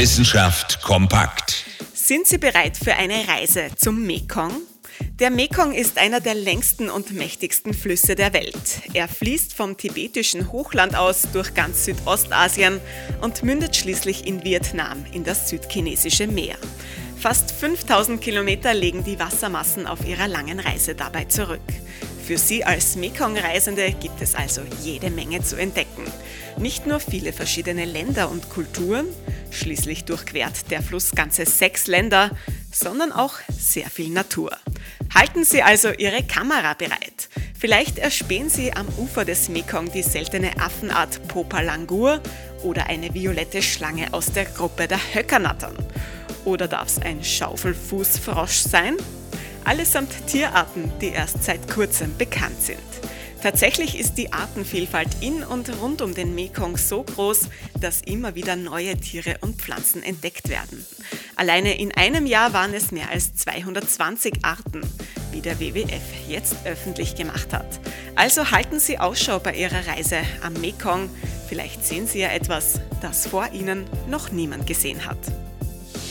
Wissenschaft kompakt. Sind Sie bereit für eine Reise zum Mekong? Der Mekong ist einer der längsten und mächtigsten Flüsse der Welt. Er fließt vom tibetischen Hochland aus durch ganz Südostasien und mündet schließlich in Vietnam in das südchinesische Meer. Fast 5000 Kilometer legen die Wassermassen auf ihrer langen Reise dabei zurück. Für Sie als Mekong-Reisende gibt es also jede Menge zu entdecken. Nicht nur viele verschiedene Länder und Kulturen, schließlich durchquert der Fluss ganze sechs Länder, sondern auch sehr viel Natur. Halten Sie also Ihre Kamera bereit. Vielleicht erspähen Sie am Ufer des Mekong die seltene Affenart Popalangur oder eine violette Schlange aus der Gruppe der Höckernattern. Oder darf es ein Schaufelfußfrosch sein? Allesamt Tierarten, die erst seit kurzem bekannt sind. Tatsächlich ist die Artenvielfalt in und rund um den Mekong so groß, dass immer wieder neue Tiere und Pflanzen entdeckt werden. Alleine in einem Jahr waren es mehr als 220 Arten, wie der WWF jetzt öffentlich gemacht hat. Also halten Sie Ausschau bei Ihrer Reise am Mekong. Vielleicht sehen Sie ja etwas, das vor Ihnen noch niemand gesehen hat.